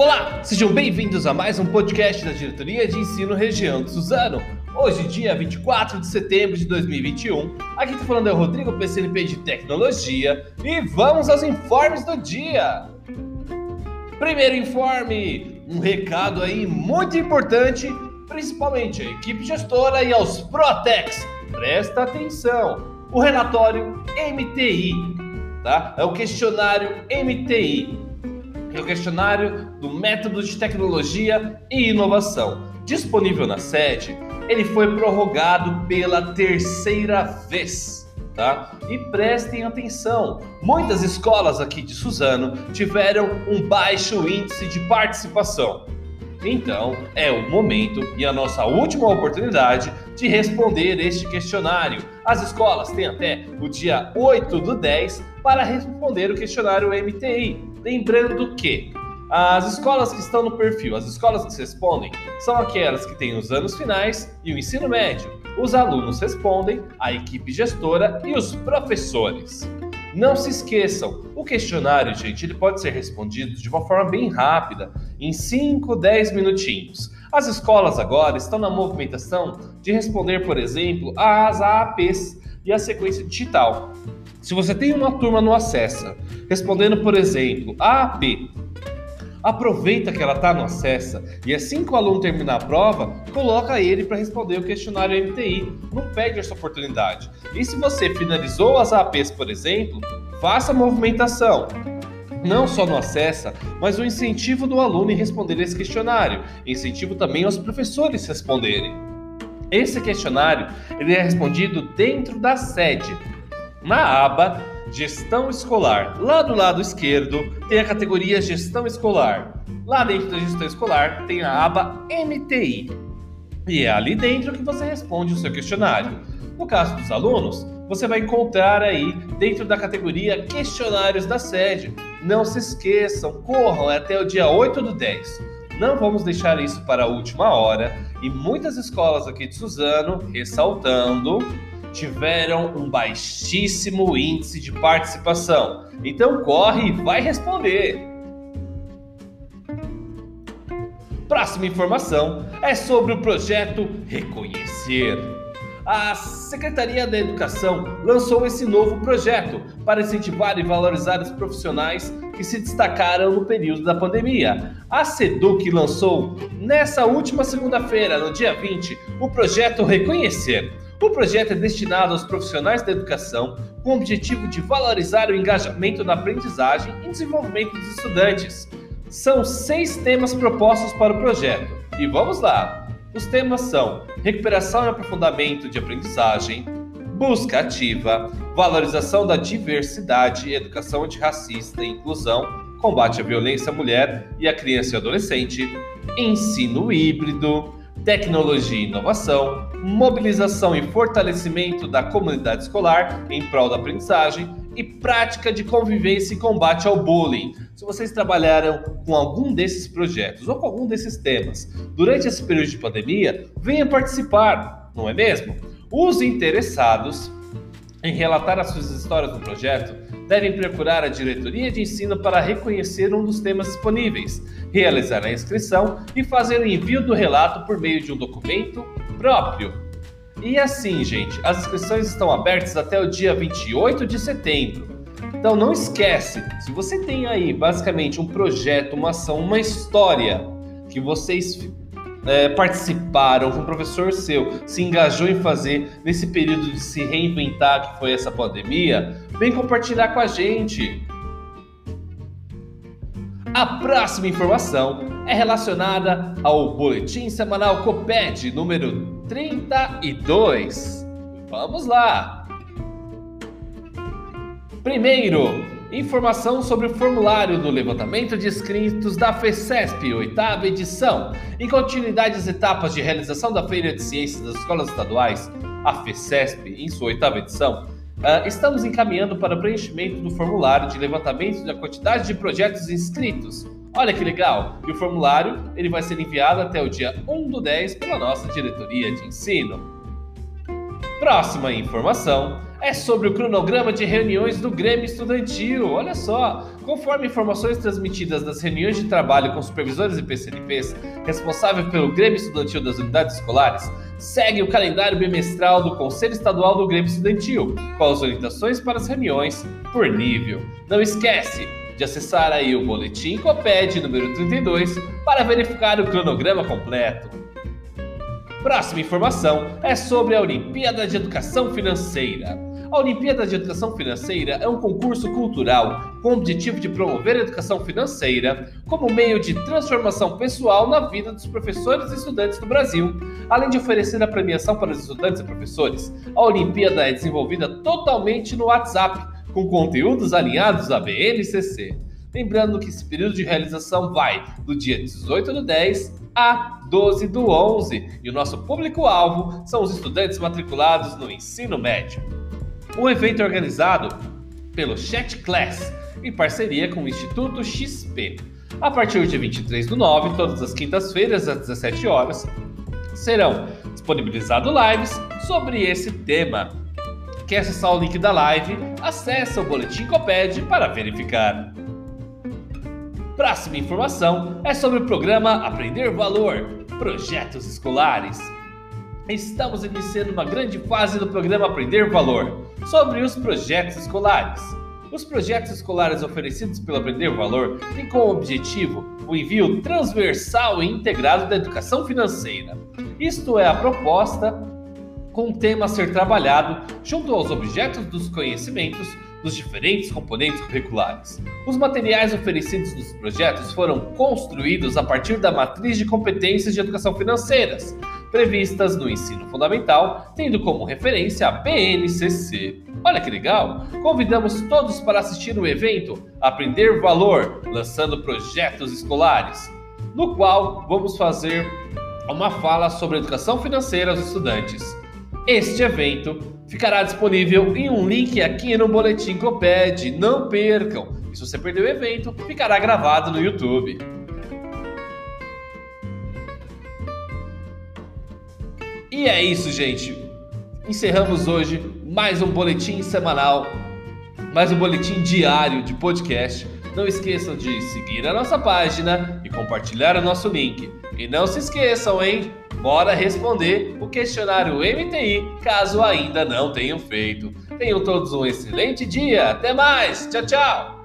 Olá, sejam bem-vindos a mais um podcast da Diretoria de Ensino Região de Suzano. Hoje, dia 24 de setembro de 2021, aqui está falando é o Rodrigo PCNP de Tecnologia e vamos aos informes do dia. Primeiro informe, um recado aí muito importante, principalmente à equipe gestora e aos Protex. Presta atenção, o relatório MTI, tá? É o questionário MTI é o questionário do Método de Tecnologia e Inovação. Disponível na sede, ele foi prorrogado pela terceira vez. Tá? E prestem atenção, muitas escolas aqui de Suzano tiveram um baixo índice de participação. Então, é o momento e a nossa última oportunidade de responder este questionário. As escolas têm até o dia 8 do 10 para responder o questionário MTI. Lembrando que as escolas que estão no perfil, as escolas que respondem, são aquelas que têm os anos finais e o ensino médio. Os alunos respondem, a equipe gestora e os professores. Não se esqueçam, o questionário, gente, ele pode ser respondido de uma forma bem rápida, em 5, 10 minutinhos. As escolas agora estão na movimentação de responder, por exemplo, às AAPs e a sequência digital. Se você tem uma turma no Acessa, respondendo, por exemplo, AAP, aproveita que ela está no Acessa e assim que o aluno terminar a prova, coloca ele para responder o questionário MTI. Não perde essa oportunidade. E se você finalizou as APs, por exemplo, faça a movimentação. Não só no Acessa, mas o incentivo do aluno em responder esse questionário. Incentivo também aos professores responderem. Esse questionário ele é respondido dentro da sede, na aba Gestão Escolar. Lá do lado esquerdo tem a categoria Gestão Escolar. Lá dentro da Gestão Escolar tem a aba MTI. E é ali dentro que você responde o seu questionário. No caso dos alunos, você vai encontrar aí dentro da categoria Questionários da Sede. Não se esqueçam, corram até o dia 8 do 10. Não vamos deixar isso para a última hora e muitas escolas aqui de Suzano, ressaltando, tiveram um baixíssimo índice de participação. Então corre e vai responder. Próxima informação é sobre o projeto Reconhecer. A Secretaria da Educação lançou esse novo projeto para incentivar e valorizar os profissionais que se destacaram no período da pandemia. A SEDUC lançou nessa última segunda-feira, no dia 20, o projeto Reconhecer o projeto é destinado aos profissionais da educação com o objetivo de valorizar o engajamento na aprendizagem e desenvolvimento dos estudantes. São seis temas propostos para o projeto. E vamos lá! Os temas são recuperação e aprofundamento de aprendizagem, busca ativa, valorização da diversidade, educação antirracista e inclusão, combate à violência à mulher e à criança e adolescente, ensino híbrido, tecnologia e inovação, mobilização e fortalecimento da comunidade escolar em prol da aprendizagem e prática de convivência e combate ao bullying. Se vocês trabalharam com algum desses projetos ou com algum desses temas durante esse período de pandemia, venha participar, não é mesmo? Os interessados em relatar as suas histórias do projeto devem procurar a diretoria de ensino para reconhecer um dos temas disponíveis, realizar a inscrição e fazer o envio do relato por meio de um documento próprio. E assim, gente, as inscrições estão abertas até o dia 28 de setembro. Então não esquece, se você tem aí basicamente um projeto, uma ação, uma história que vocês é, participaram, que um professor seu se engajou em fazer nesse período de se reinventar que foi essa pandemia, vem compartilhar com a gente. A próxima informação é relacionada ao Boletim Semanal Coped número 32. Vamos lá! Primeiro, Informação sobre o formulário do levantamento de inscritos da FECESP, oitava edição. Em continuidade às etapas de realização da Feira de Ciências das Escolas Estaduais, a FECESP, em sua oitava edição, uh, estamos encaminhando para o preenchimento do formulário de levantamento da quantidade de projetos inscritos. Olha que legal! E o formulário ele vai ser enviado até o dia 1 do 10 pela nossa diretoria de ensino. Próxima informação é sobre o cronograma de reuniões do Grêmio Estudantil. Olha só, conforme informações transmitidas das reuniões de trabalho com supervisores e PCNPs responsáveis pelo Grêmio Estudantil das unidades escolares, segue o calendário bimestral do Conselho Estadual do Grêmio Estudantil, com as orientações para as reuniões por nível. Não esquece de acessar aí o boletim Coped número 32 para verificar o cronograma completo. Próxima informação é sobre a Olimpíada de Educação Financeira. A Olimpíada de Educação Financeira é um concurso cultural com o objetivo de promover a educação financeira como meio de transformação pessoal na vida dos professores e estudantes do Brasil. Além de oferecer a premiação para os estudantes e professores, a Olimpíada é desenvolvida totalmente no WhatsApp, com conteúdos alinhados à BNCC. Lembrando que esse período de realização vai do dia 18 do 10 a 12 do 11 e o nosso público-alvo são os estudantes matriculados no ensino médio. O evento é organizado pelo Chat Class em parceria com o Instituto XP. A partir de 23 do 9, todas as quintas-feiras às 17 horas, serão disponibilizados lives sobre esse tema. Quer acessar o link da live? Acesse o Boletim Coped para verificar. Próxima informação é sobre o programa Aprender Valor Projetos Escolares. Estamos iniciando uma grande fase do programa Aprender Valor sobre os projetos escolares. Os projetos escolares oferecidos pelo Aprender Valor têm como objetivo o envio transversal e integrado da educação financeira. Isto é a proposta com o tema a ser trabalhado junto aos objetos dos conhecimentos dos diferentes componentes curriculares. Os materiais oferecidos nos projetos foram construídos a partir da matriz de competências de educação financeiras, previstas no ensino fundamental, tendo como referência a BNCC. Olha que legal! Convidamos todos para assistir o evento Aprender Valor, lançando projetos escolares, no qual vamos fazer uma fala sobre educação financeira aos estudantes. Este evento ficará disponível em um link aqui no Boletim Coped. Não percam! E se você perder o evento, ficará gravado no YouTube. E é isso, gente. Encerramos hoje mais um boletim semanal, mais um boletim diário de podcast. Não esqueçam de seguir a nossa página e compartilhar o nosso link. E não se esqueçam, hein? Bora responder o questionário MTI caso ainda não tenham feito. Tenham todos um excelente dia. Até mais. Tchau, tchau.